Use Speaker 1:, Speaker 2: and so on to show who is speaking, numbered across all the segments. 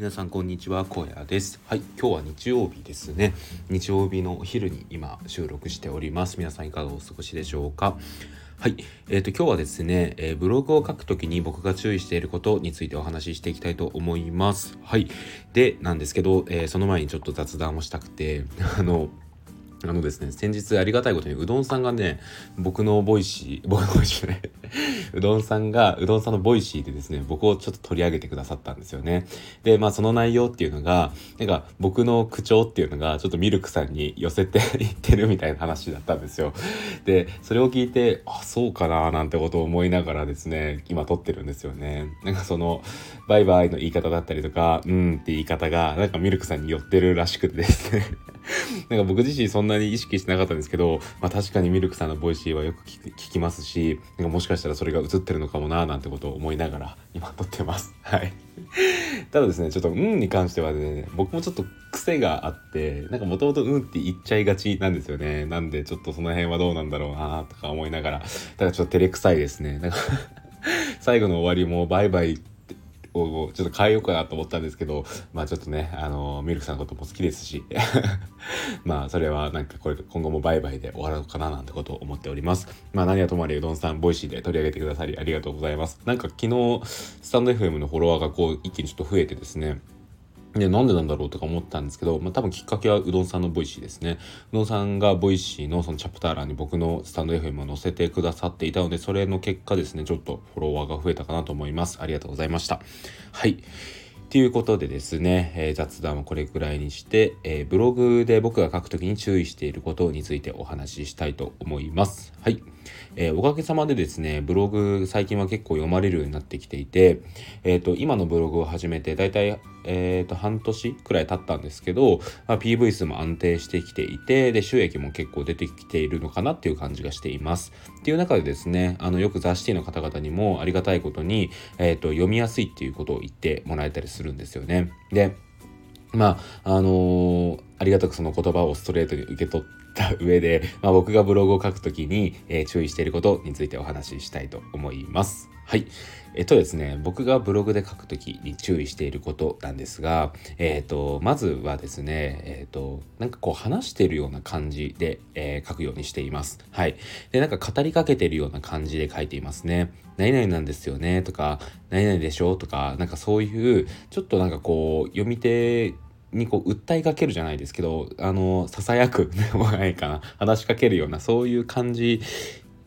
Speaker 1: 皆さんこんにちは荒野ですはい今日は日曜日ですね日曜日のお昼に今収録しております皆さんいかがお過ごしでしょうか？はい。えっ、ー、と、今日はですね、えー、ブログを書くときに僕が注意していることについてお話ししていきたいと思います。はい。で、なんですけど、えー、その前にちょっと雑談をしたくて、あの、あのですね、先日ありがたいことにうどんさんがね、僕のボイシー、僕のボイシーね、うどんさんが、うどんさんのボイシーでですね、僕をちょっと取り上げてくださったんですよね。で、まあその内容っていうのが、なんか僕の口調っていうのがちょっとミルクさんに寄せていってるみたいな話だったんですよ。で、それを聞いて、あ、そうかななんてことを思いながらですね、今撮ってるんですよね。なんかその、バイバイの言い方だったりとか、うんって言い方が、なんかミルクさんに寄ってるらしくてですね。なんか僕自身そんなに意識してなかったんですけど、まあ確かにミルクさんの Voicy はよく聞きますし、なんかもしかししたらそれが映ってるのかもなーなんてことを思いながら今撮ってます。はい。ただですね、ちょっとうんに関してはね、僕もちょっと癖があって、なんかもともとうんって言っちゃいがちなんですよね。なんでちょっとその辺はどうなんだろうなとか思いながら、ただちょっと照れくさいですね。なんか 最後の終わりもバイバイをちょっと変えようかなと思ったんですけど、まあちょっとね、あの、ミルクさんのことも好きですし、まあそれはなんかこれ今後もバイバイで終わろうかななんてことを思っております。まあ何はともあれうどんさん、 Voicy で取り上げてくださりありがとうございます。なんか昨日、スタンド FM のフォロワーがこう一気にちょっと増えてですね、で、なんでなんだろうとか思ったんですけど、まあ多分きっかけはうどんさんの Voicy ですね。うどんさんが Voicy のそのチャプター欄に僕のスタンド FM を載せてくださっていたので、それの結果ですね、ちょっとフォロワーが増えたかなと思います。ありがとうございました。はい。ということでですね、えー、雑談はこれくらいにして、えー、ブログで僕が書くときに注意していることについてお話ししたいと思います。はい。えー、おかげさまでですね、ブログ最近は結構読まれるようになってきていて、えっ、ー、と、今のブログを始めてだいたい、えっ、ー、と、半年くらい経ったんですけど、まあ、PV 数も安定してきていて、で、収益も結構出てきているのかなっていう感じがしています。っていう中でですね、あの、よく雑誌の方々にもありがたいことに、えっ、と、読みやすいっていうことを言ってもらえたりするんですよね。で、まあ、あの、ありがたくその言葉をストレートに受け取った上で、まあ、僕がブログを書くときに、えー、注意していることについてお話ししたいと思います。はい。えっとですね、僕がブログで書くときに注意していることなんですが、えっ、と、まずはですね、えっ、と、なんかこう話してるような感じで、えー、書くようにしています。はい。で、なんか語りかけてるような感じで書いていますね。何々なんですよねとか、何々でしょとか、なんかそういう、ちょっとなんかこう、読み手にこう訴えかけるじゃないですけどあのささやくで もないかな話しかけるようなそういう感じ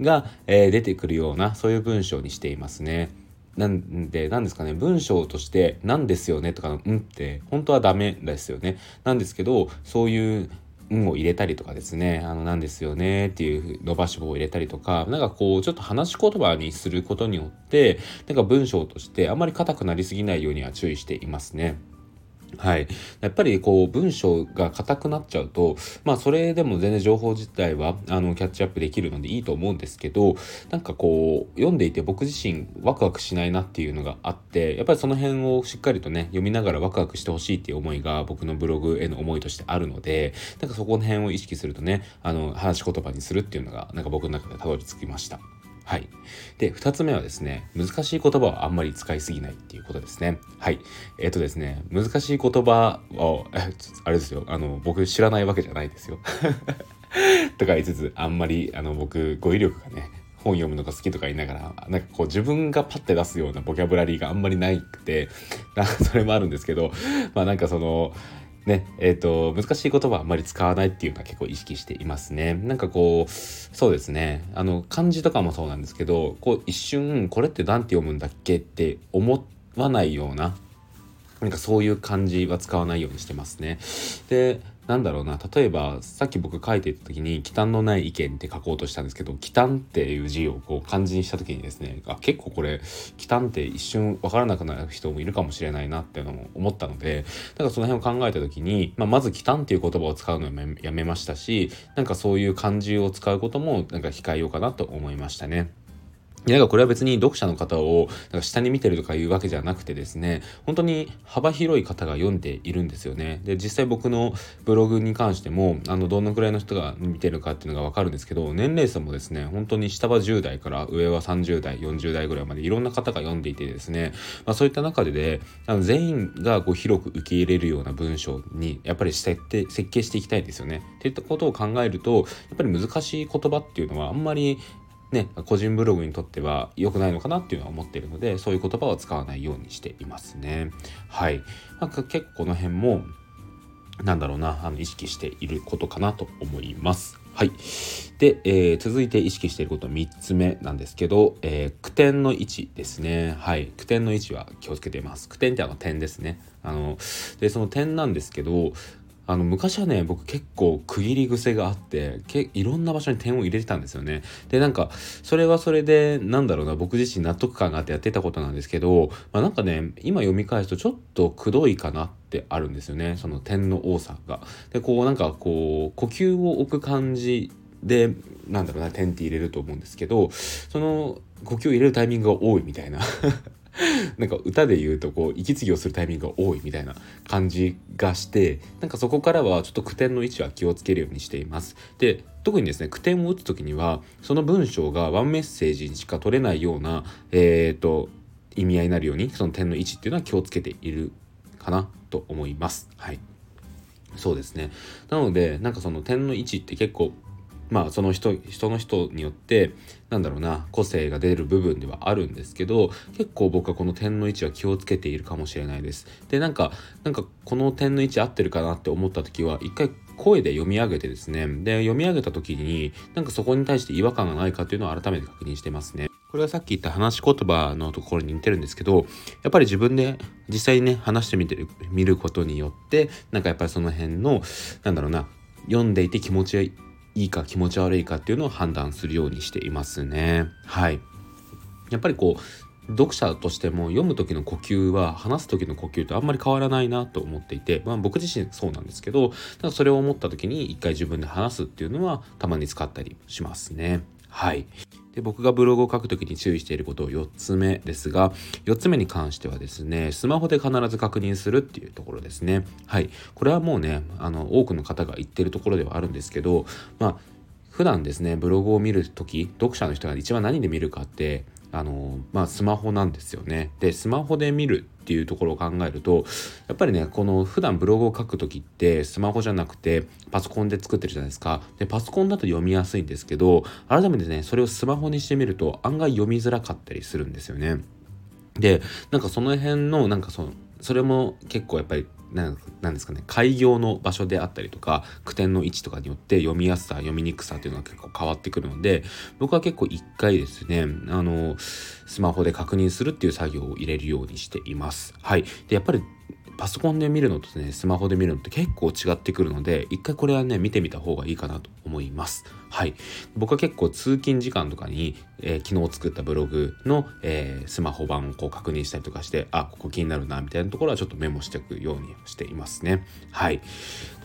Speaker 1: が、えー、出てくるようなそういう文章にしていますね。なんで、なんですかね、文章として、なんですよね？とかの、うんって、本当はダメですよね。なんですけど、そういう、うんを入れたりとかですね、あの、なんですよね？っていう伸ばし棒を入れたりとか、なんかこう、ちょっと話し言葉にすることによって、なんか文章としてあんまり硬くなりすぎないようには注意していますね。はい。やっぱりこう文章が硬くなっちゃうと、まあそれでも全然情報自体はあのキャッチアップできるのでいいと思うんですけど、なんかこう読んでいて僕自身ワクワクしないなっていうのがあって、やっぱりその辺をしっかりとね、読みながらワクワクしてほしいっていう思いが僕のブログへの思いとしてあるので、なんかそこの辺を意識するとね、あの話し言葉にするっていうのがなんか僕の中でたどり着きました。はい。で、二つ目はですね、難しい言葉はあんまり使いすぎないっていうことですね。はい。えっ、ー、とですね、難しい言葉を、あれですよ、あの、僕知らないわけじゃないですよ。とか言いつつ、あんまり、あの、僕、語彙力がね、本読むのが好きとか言いながら、なんかこう自分がパッて出すようなボキャブラリーがあんまりないくて、なんかそれもあるんですけど、まあなんかその、ね、えっ、ー、と、難しい言葉はあんまり使わないっていうのは結構意識していますね。なんかこう、そうですね、あの、漢字とかもそうなんですけど、こう一瞬、これって何て読むんだっけって思わないような、なんかそういう漢字は使わないようにしてますね。で、なんだろうな例えばさっき僕書いていた時に「忌憚のない意見」って書こうとしたんですけど「忌憚」っていう字をこう漢字にした時にですねあ結構これ「忌憚」って一瞬分からなくなる人もいるかもしれないなっていうのも思ったのでだからその辺を考えた時に、まあ、まず「忌憚」っていう言葉を使うのをやめましたしなんかそういう漢字を使うこともなんか控えようかなと思いましたね。なんかこれは別に読者の方をなんか下に見てるとかいうわけじゃなくてですね本当に幅広い方が読んでいるんですよね。で実際僕のブログに関してもあのどのくらいの人が見てるかっていうのが分かるんですけど年齢差もですね本当に下は10代から上は30代40代ぐらいまでいろんな方が読んでいてですね、まあ、そういった中でであの全員がこう広く受け入れるような文章にやっぱり設定設計していきたいですよね。っていったことを考えるとやっぱり難しい言葉っていうのはあんまりね、個人ブログにとっては良くないのかなっていうのは思っているのでそういう言葉は使わないようにしていますね。はい、まあ、結構この辺もなんだろうなあの意識していることかなと思います。はい。で、えー、続いて意識していること3つ目なんですけど、えー、句点の位置ですね。はい。句点の位置は気をつけています。句点ってあの点ですね。あの、で、その点なんですけど、あの昔はね僕結構区切り癖があってけいろんな場所に点を入れてたんですよね。でなんかそれはそれでなんだろうな僕自身納得感があってやってたことなんですけど、まあ、なんかね今読み返すとちょっとくどいかなってあるんですよね。その点の多さが。でこうなんかこう呼吸を置く感じでなんだろうな点って入れると思うんですけどその呼吸を入れるタイミングが多いみたいな。なんか歌で言うとこう息継ぎをするタイミングが多いみたいな感じがしてなんかそこからはちょっと句点の位置は気をつけるようにしています。で特にですね句点を打つ時にはその文章がワンメッセージにしか取れないようなえっ、ー、と意味合いになるようにその点の位置っていうのは気をつけているかなと思います。はい。そうですね。なのでなんかその点の位置って結構まあその人人の人によってなんだろうな個性が出る部分ではあるんですけど結構僕はこの点の位置は気をつけているかもしれないです。でなんかなんかこの点の位置合ってるかなって思った時は一回声で読み上げてですねで読み上げた時になんかそこに対して違和感がないかっていうのを改めて確認してますね。これはさっき言った話し言葉のところに似てるんですけどやっぱり自分で実際にね話してみてみることによってなんかやっぱりその辺のなんだろうな読んでいて気持ちいいか気持ち悪いかっていうのを判断するようにしていますね。はい。やっぱりこう読者としても読む時の呼吸は話す時の呼吸とあんまり変わらないなと思っていて、まあ、僕自身そうなんですけどただそれを思った時に一回自分で話すっていうのはたまに使ったりしますね。はい。で僕がブログを書くときに注意していることを4つ目ですが4つ目に関してはですねスマホで必ず確認するっていうところですねはいこれはもうねあの多くの方が言ってるところではあるんですけどまあ普段ですねブログを見るとき読者の人が一番何で見るかってあのまあスマホなんですよね。でスマホで見るっていうところを考えるとやっぱりねこの普段ブログを書く時ってスマホじゃなくてパソコンで作ってるじゃないですか。でパソコンだと読みやすいんですけど改めてねそれをスマホにしてみると案外読みづらかったりするんですよね。でなんかその辺のなんかそのそれも結構やっぱりなんですかね開業の場所であったりとか句点の位置とかによって読みやすさ読みにくさっていうのは結構変わってくるので僕は結構一回ですねあのスマホで確認するっていう作業を入れるようにしています。はい、でやっぱりパソコンで見るのとねスマホで見るのって結構違ってくるので一回これはね見てみた方がいいかなと思います。はい。僕は結構通勤時間とかに、えー、昨日作ったブログの、えー、スマホ版をこう確認したりとかしてあここ気になるなみたいなところはちょっとメモしておくようにしていますね。はい。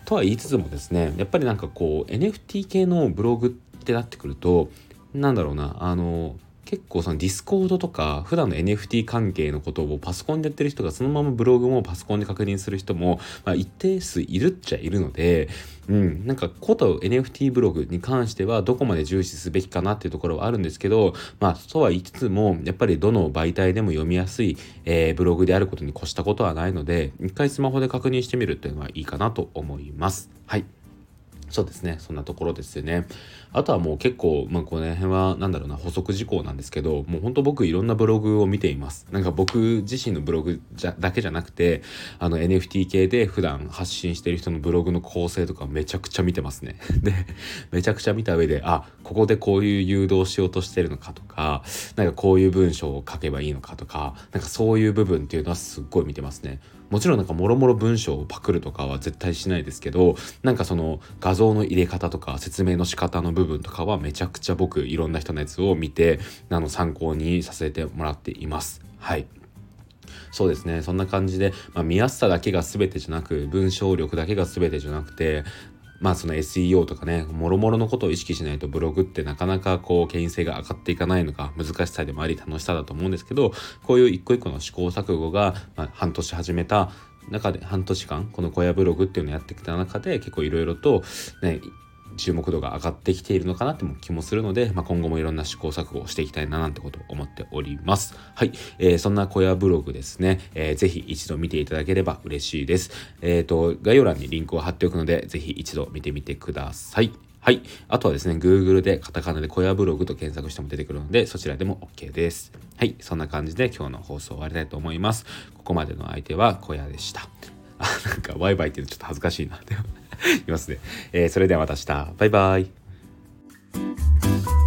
Speaker 1: とは言いつつもですねやっぱりなんかこう NFT 系のブログってなってくるとなんだろうなあの結構その Discord とか普段の NFT 関係のことをパソコンでやってる人がそのままブログもパソコンで確認する人も、まあ、一定数いるっちゃいるので、うん、なんかこと NFT ブログに関してはどこまで重視すべきかなっていうところはあるんですけど、まあとは言いつつもやっぱりどの媒体でも読みやすい、えー、ブログであることに越したことはないので一回スマホで確認してみるっていうのはいいかなと思います。はい。そうですね。そんなところですよね。あとはもう結構、まあ、この辺は、なんだろうな、補足事項なんですけど、もうほんと僕いろんなブログを見ています。なんか僕自身のブログじゃだけじゃなくて、あの NFT 系で普段発信してる人のブログの構成とかめちゃくちゃ見てますね。で、めちゃくちゃ見た上で、あ、ここでこういう誘導しようとしてるのかとか、なんかこういう文章を書けばいいのかとか、なんかそういう部分っていうのはすっごい見てますね。もちろんなんかもろもろ文章をパクるとかは絶対しないですけどなんかその画像の入れ方とか説明の仕方の部分とかはめちゃくちゃ僕いろんな人のやつを見てあの参考にさせてもらっています。はいそうですねそんな感じで、まあ、見やすさだけが全てじゃなく文章力だけが全てじゃなくてまあその SEO とかね、もろもろのことを意識しないとブログってなかなかこう、権威性が上がっていかないのか難しさでもあり楽しさだと思うんですけど、こういう一個一個の試行錯誤が、まあ、半年始めた中で半年間この小屋ブログっていうのをやってきた中で結構いろいろとね注目度が上がってきているのかなっても気もするので、まあ、今後もいろんな試行錯誤をしていきたいななんてことを思っております。はい。えー、そんな小屋ブログですね、えー、ぜひ一度見ていただければ嬉しいです。えっ、ー、と、概要欄にリンクを貼っておくので、ぜひ一度見てみてください。はい。あとはですね、Google でカタカナで小屋ブログと検索しても出てくるので、そちらでも OK です。はい。そんな感じで今日の放送を終わりたいと思います。ここまでの相手は小屋でした。あなんかワイワイっていうのちょっと恥ずかしいなっていますね、えー、それではまた明日。バイバイ。